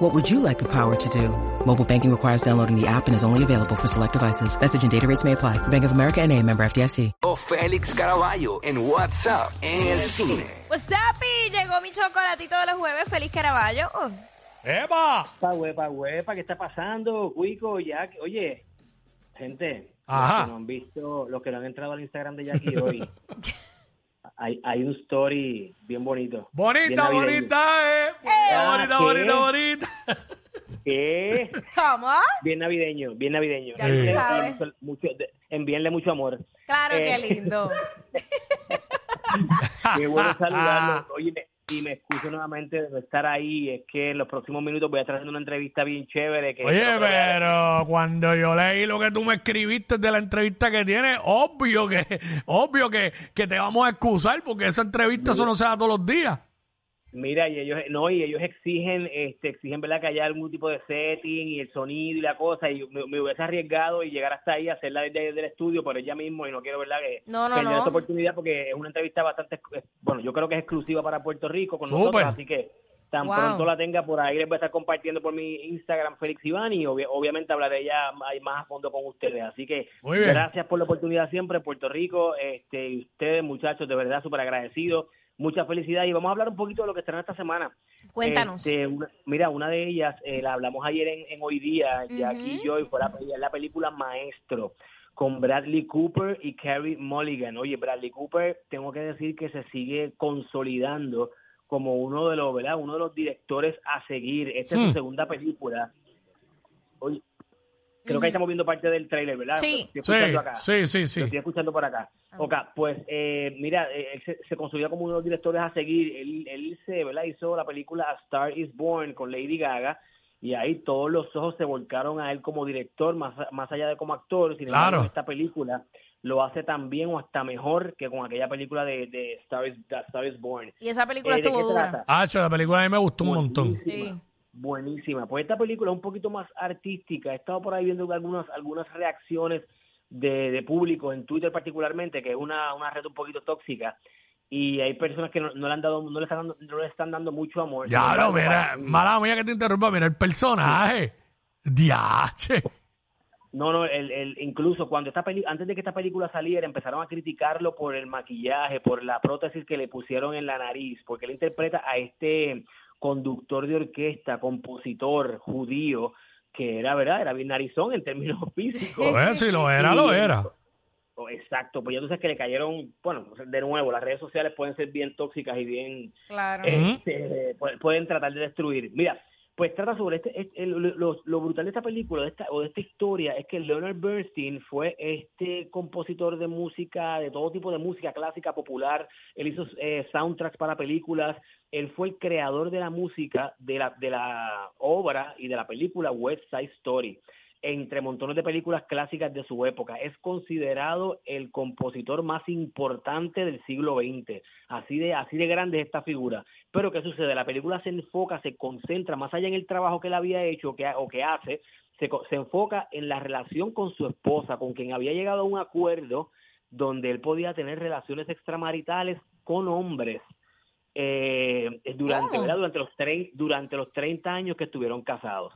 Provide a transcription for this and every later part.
What would you like the power to do? Mobile banking requires downloading the app and is only available for select devices. Message and data rates may apply. Bank of America and a member FDIC. O Félix Caraballo en WhatsApp en el cine. What's up, y llegó mi chocolatito de los jueves. Feliz Caraballo. Oh, ¡Epa! Pa, huepa, huepa, ¿qué está pasando? Cuico, Jack. Oye, gente, Ajá. los que no han visto, los que no han entrado al Instagram de Jackie hoy, hay, hay un story bien bonito. bien Bonita, navideño. bonita, eh. Ah, bonita, ¿qué? bonita, bonita. ¿Qué? ¿Cómo? Bien navideño, bien navideño. Ya lo Envíenle sabes. mucho- envíenle mucho amor. Claro, Eh. qué lindo. Qué bueno saludarlo. Oye, me- y me excuso nuevamente de no estar ahí. Es que en los próximos minutos voy a estar haciendo una entrevista bien chévere. Que Oye, pero cuando yo leí lo que tú me escribiste de la entrevista que tienes, obvio que, obvio que, que te vamos a excusar porque esa entrevista eso no se da todos los días. Mira, y ellos, no, y ellos exigen, este, exigen, ¿verdad? Que haya algún tipo de setting y el sonido y la cosa, y me, me hubiese arriesgado y llegar hasta ahí, hacerla desde, desde el estudio, por ella mismo, y no quiero, ¿verdad? Que No, no, perder no. esta oportunidad porque es una entrevista bastante, bueno, yo creo que es exclusiva para Puerto Rico con nosotros, así que tan Wow. pronto la tenga por ahí, les voy a estar compartiendo por mi Instagram, Félix Iván, y obvi- obviamente hablaré ya más, a fondo con ustedes, así que gracias por la oportunidad siempre, Puerto Rico, este, y ustedes, muchachos, de verdad, súper agradecidos. Mucha felicidad y vamos a hablar un poquito de lo que estará esta semana. Cuéntanos. Este, una- mira, una de ellas, eh, la hablamos ayer en, en Hoy Día, Jackie y yo, y fue la, la película Maestro, con Bradley Cooper y Carrie Mulligan. Oye, Bradley Cooper, tengo que decir que se sigue consolidando como uno de los, ¿verdad? Uno de los directores a seguir. Esta es Hmm. su segunda película. Oye, creo que ahí estamos viendo parte del tráiler, ¿verdad? Sí. Estoy Sí, escuchando acá. sí, sí, Lo sí. estoy escuchando por acá. Ok, pues eh, mira, eh, él se, se consolida como uno de los directores a seguir. Él, él se, ¿verdad? Hizo la película A Star is Born con Lady Gaga y ahí todos los ojos se volcaron a él como director, más, más allá de como actor. Sin Claro. embargo, esta película lo hace tan bien o hasta mejor que con aquella película de, de Star, is, Star is Born. Y esa película Eh, ¿de estuvo dura. Ah, la película a mí me gustó un montón. Sí. Buenísima. Pues esta película es un poquito más artística. He estado por ahí viendo algunas, algunas reacciones de, de público, en Twitter particularmente, que es una, una red un poquito tóxica. Y hay personas que no, no le han dado, no le están dando, no le están dando mucho amor. Ya embargo, mira, mala mía que te interrumpa, mira el personaje. Diache. No, no, el, el, incluso cuando esta peli, antes de que esta película saliera, empezaron a criticarlo por el maquillaje, por la prótesis que le pusieron en la nariz, porque él interpreta a este conductor de orquesta, compositor judío, que era, ¿verdad? Era bien narizón en términos físicos. Pues si lo era, lo era. Oh, Exacto, pues ya tú sabes que le cayeron, bueno, de nuevo, las redes sociales pueden ser bien tóxicas y bien Claro. este, pu- pueden tratar de destruir. Mira, pues trata sobre este, este- lo, lo brutal de esta película de esta, o de esta historia es que Leonard Bernstein fue este compositor de música, de todo tipo de música clásica, popular, él hizo eh, soundtracks para películas, él fue el creador de la música de la, de la obra y de la película West Side Story entre montones de películas clásicas de su época. Es considerado el compositor más importante del siglo XX. Así de, así de grande es esta figura. Pero ¿qué sucede? La película se enfoca, se concentra más allá en el trabajo que él había hecho que, o que hace, se, se enfoca en la relación con su esposa, con quien había llegado a un acuerdo donde él podía tener relaciones extramaritales con hombres eh, durante, durante, los durante los 30 años que estuvieron casados.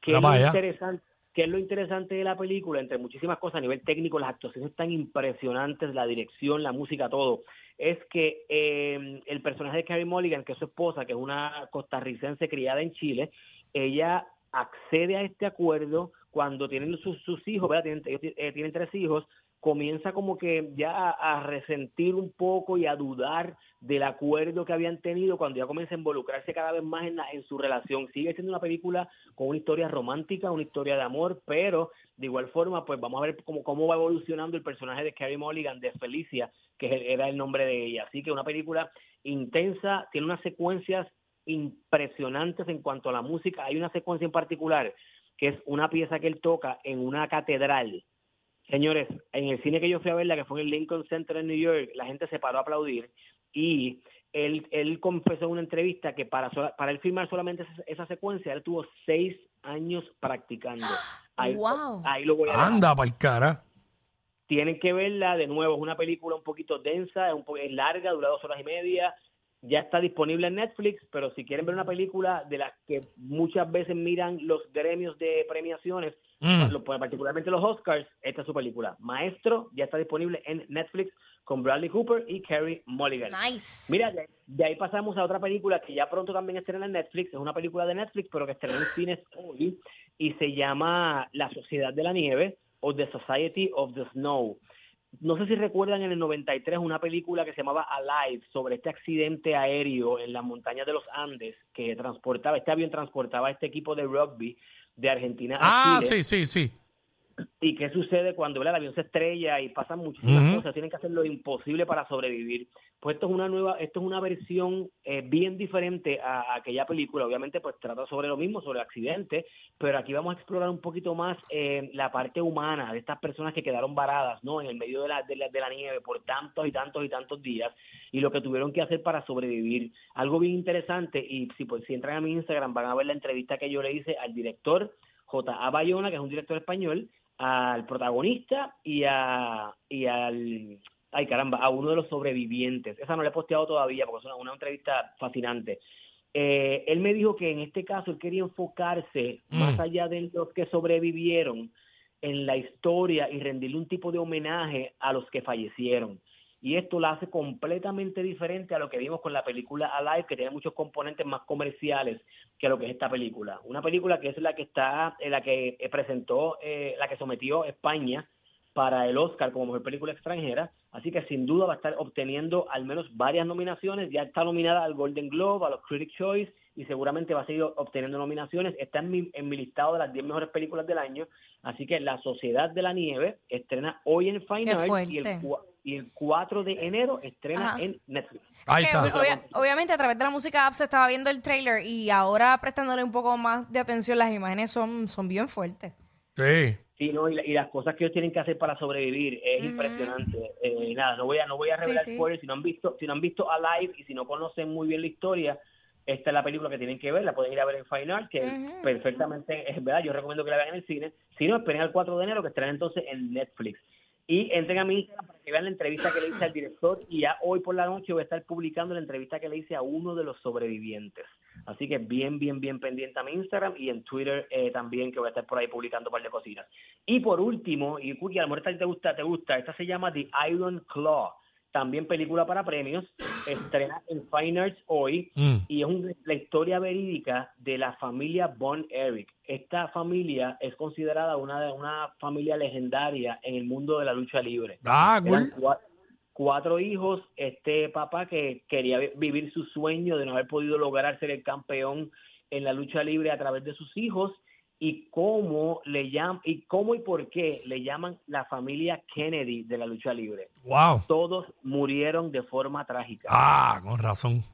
¿Qué Mira es, interesante, qué es lo interesante de la película? Entre muchísimas cosas a nivel técnico, las actuaciones tan impresionantes, la dirección, la música, todo. Es que eh, el personaje de Carrie Mulligan, que es su esposa, que es una costarricense criada en Chile, ella accede a este acuerdo cuando tienen sus, hijos, ¿verdad? Tienen, ellos eh, tienen tres hijos, comienza como que ya a resentir un poco y a dudar del acuerdo que habían tenido cuando ya comienza a involucrarse cada vez más en, la- en su relación. Sigue siendo una película con una historia romántica, una historia de amor, pero de igual forma, pues vamos a ver cómo, cómo va evolucionando el personaje de Carrie Mulligan, de Felicia, que era el nombre de ella. Así que una película intensa, tiene unas secuencias impresionantes en cuanto a la música. Hay una secuencia en particular que es una pieza que él toca en una catedral Señores, en el cine que yo fui a verla, que fue en el Lincoln Center en New York, la gente se paró a aplaudir y él, él confesó en una entrevista que para, sola- para él filmar solamente esa, esa secuencia, él tuvo seis años practicando. Ahí, Wow. ahí lo voy a. Anda pa'l cara. Tienen que verla de nuevo, es una película un poquito densa, es, un po- es larga, dura dos horas y media, ya está disponible en Netflix, pero si quieren ver una película de las que muchas veces miran los gremios de premiaciones, Mm. particularmente los Oscars, esta es su película. Maestro ya está disponible en Netflix con Bradley Cooper y Carrie Mulligan. Nice. Mira, de, de ahí pasamos a otra película que ya pronto también estrena en Netflix. Es una película de Netflix, pero que estrena en cines hoy y se llama La Sociedad de la Nieve o The Society of the Snow. No sé si recuerdan en el 93 una película que se llamaba Alive sobre este accidente aéreo en las montañas de los Andes que transportaba, este avión transportaba a este equipo de rugby de Argentina a Ah, Chile. sí, sí, sí. ¿Y qué sucede cuando ¿verdad? el avión se estrella y pasan muchísimas Ujú. cosas? Tienen que hacer lo imposible para sobrevivir. Pues esto es una nueva, esto es una versión eh, bien diferente a, a aquella película. Obviamente, pues trata sobre lo mismo, sobre el accidente, pero aquí vamos a explorar un poquito más eh, la parte humana de estas personas que quedaron varadas, ¿no? En el medio de la, de la, de la nieve por tantos y tantos y tantos días y lo que tuvieron que hacer para sobrevivir. Algo bien interesante y si, pues, si entran a mi Instagram van a ver la entrevista que yo le hice al director J.A. Bayona, que es un director español, al protagonista y a y al ay caramba a uno de los sobrevivientes. Esa no la he posteado todavía porque es una, una entrevista fascinante. Eh, él me dijo que en este caso él quería enfocarse Mm. más allá de los que sobrevivieron en la historia y rendirle un tipo de homenaje a los que fallecieron y esto la hace completamente diferente a lo que vimos con la película Alive, que tiene muchos componentes más comerciales que lo que es esta película. Una película que es la que está, eh, la que eh, presentó, eh, la que sometió España para el Oscar como mejor película extranjera, así que sin duda va a estar obteniendo al menos varias nominaciones, ya está nominada al Golden Globe, a los Critics Choice y seguramente va a seguir obteniendo nominaciones, está en mi, en mi listado de las 10 mejores películas del año, así que La Sociedad de la Nieve estrena hoy en Arts y el, y el 4 de enero estrena Ajá. en Netflix. Ahí está. ob- obvia- obviamente a través de la música app se estaba viendo el trailer y ahora prestándole un poco más de atención, las imágenes son, son bien fuertes. Sí. Sí, no, y, la- y las cosas que ellos tienen que hacer para sobrevivir es impresionante. Eh, nada, no voy a no voy a revelar sí. spoilers si no han visto si no han visto Alive y si no conocen muy bien la historia, esta es la película que tienen que ver, la pueden ir a ver en Fine Art, que Ujú. perfectamente es verdad, yo recomiendo que la vean en el cine. Si no, esperen al 4 de enero que estará entonces en Netflix. Y entren a mi Instagram para que vean la entrevista que le hice al director y ya hoy por la noche voy a estar publicando la entrevista que le hice a uno de los sobrevivientes. Así que bien, bien, bien pendiente a mi Instagram y en Twitter eh, también que voy a estar por ahí publicando un par de cositas. Y por último, y Cookie, a lo mejor esta te gusta, te gusta, esta se llama The Iron Claw, también película para premios, estrena en Fine Arts hoy Mm. y es un- la historia verídica de la familia Von Erich. Esta familia es considerada una de una familia legendaria en el mundo de la lucha libre. Ah, Eran cool. cua- cuatro hijos, este papá que quería vi- vivir su sueño de no haber podido lograr ser el campeón en la lucha libre a través de sus hijos y cómo le llaman y cómo y por qué le llaman la familia Kennedy de la lucha libre. Wow. Todos murieron de forma trágica. Ah, con razón.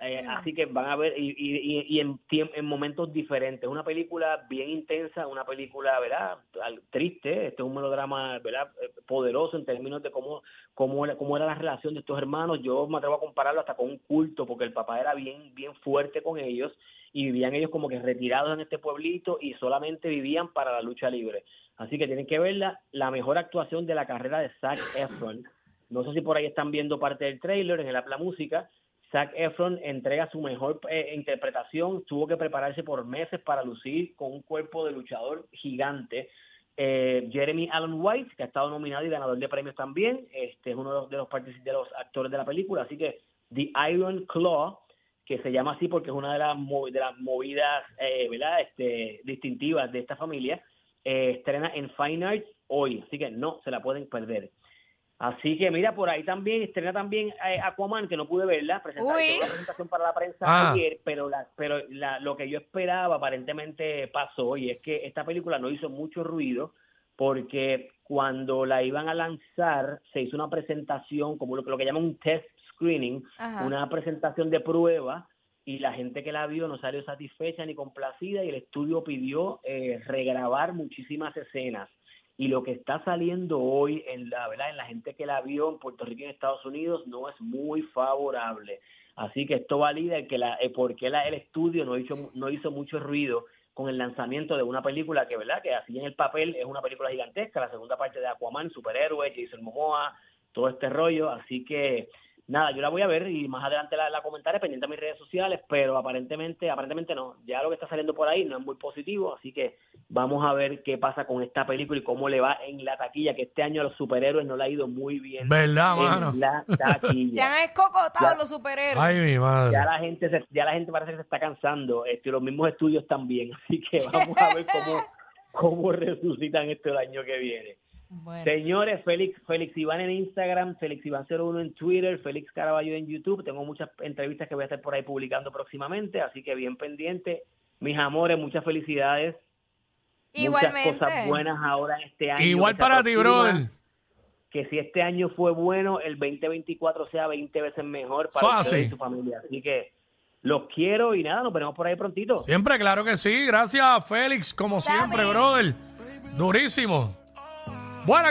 Eh, así que van a ver, y, y, y- en, en momentos diferentes. Una película bien intensa, una película, ¿verdad? Triste. Este es un melodrama, ¿verdad? Eh, Poderoso en términos de cómo, cómo, era, cómo era la relación de estos hermanos. Yo me atrevo a compararlo hasta con un culto, porque el papá era bien, bien fuerte con ellos y vivían ellos como que retirados en este pueblito y solamente vivían para la lucha libre. Así que tienen que verla. La mejor actuación de la carrera de Zac Efron. No sé si por ahí están viendo parte del trailer en el Apla Música. Zac Efron entrega su mejor eh, interpretación, tuvo que prepararse por meses para lucir con un cuerpo de luchador gigante. Eh, Jeremy Allen White, que ha estado nominado y ganador de premios también, este es uno de los, actores de la película, así que The Iron Claw, que se llama así porque es una de las, de las movidas eh, ¿verdad? Este, distintivas de esta familia, eh, estrena en Fine Arts hoy, así que no se la pueden perder. Así que mira, por ahí también estrena también eh, Aquaman, que no pude verla, presentar una presentación para la prensa Ah. ayer, pero la, pero la, lo que yo esperaba aparentemente pasó, y es que esta película no hizo mucho ruido, porque cuando la iban a lanzar se hizo una presentación, como lo, que- lo que llaman un test screening, Ajá. una presentación de prueba, y la gente que la vio no salió satisfecha ni complacida, y el estudio pidió eh, regrabar muchísimas escenas y lo que está saliendo hoy en la verdad en la gente que la vio en Puerto Rico y en Estados Unidos no es muy favorable. Así que esto valida que la, eh, porque la, el estudio no hizo, no hizo mucho ruido con el lanzamiento de una película que, ¿verdad? Que así en el papel es una película gigantesca, la segunda parte de Aquaman, superhéroe, Jason Momoa, todo este rollo. Así que nada, yo la voy a ver y más adelante la, la comentaré pendiente a mis redes sociales, pero aparentemente, aparentemente no, ya lo que está saliendo por ahí no es muy positivo, así que vamos a ver qué pasa con esta película y cómo le va en la taquilla, que este año a los superhéroes no le ha ido muy bien. ¿Verdad, en mano? la Se taquilla. han escocotado Ya. los superhéroes. Ay, mi madre. ya la gente se- ya la gente parece que se está cansando, este, los mismos estudios también, así que vamos a ver cómo, cómo resucitan esto el año que viene. Bueno. Señores, Félix, Félix Iván en Instagram, Félix Iván 01 en Twitter, Félix Caraballo en YouTube. Tengo muchas entrevistas que voy a estar por ahí publicando próximamente, así que bien pendiente. Mis amores, muchas felicidades. Igualmente. Muchas cosas buenas ahora en este año. Igual para ti, brother. Que si este año fue bueno, el 2024 sea 20 veces mejor para Fácil. ustedes y su familia. Así que los quiero y nada, nos veremos por ahí prontito. Siempre, claro que sí. Gracias, Félix, como siempre, brother. Durísimo. Bueno,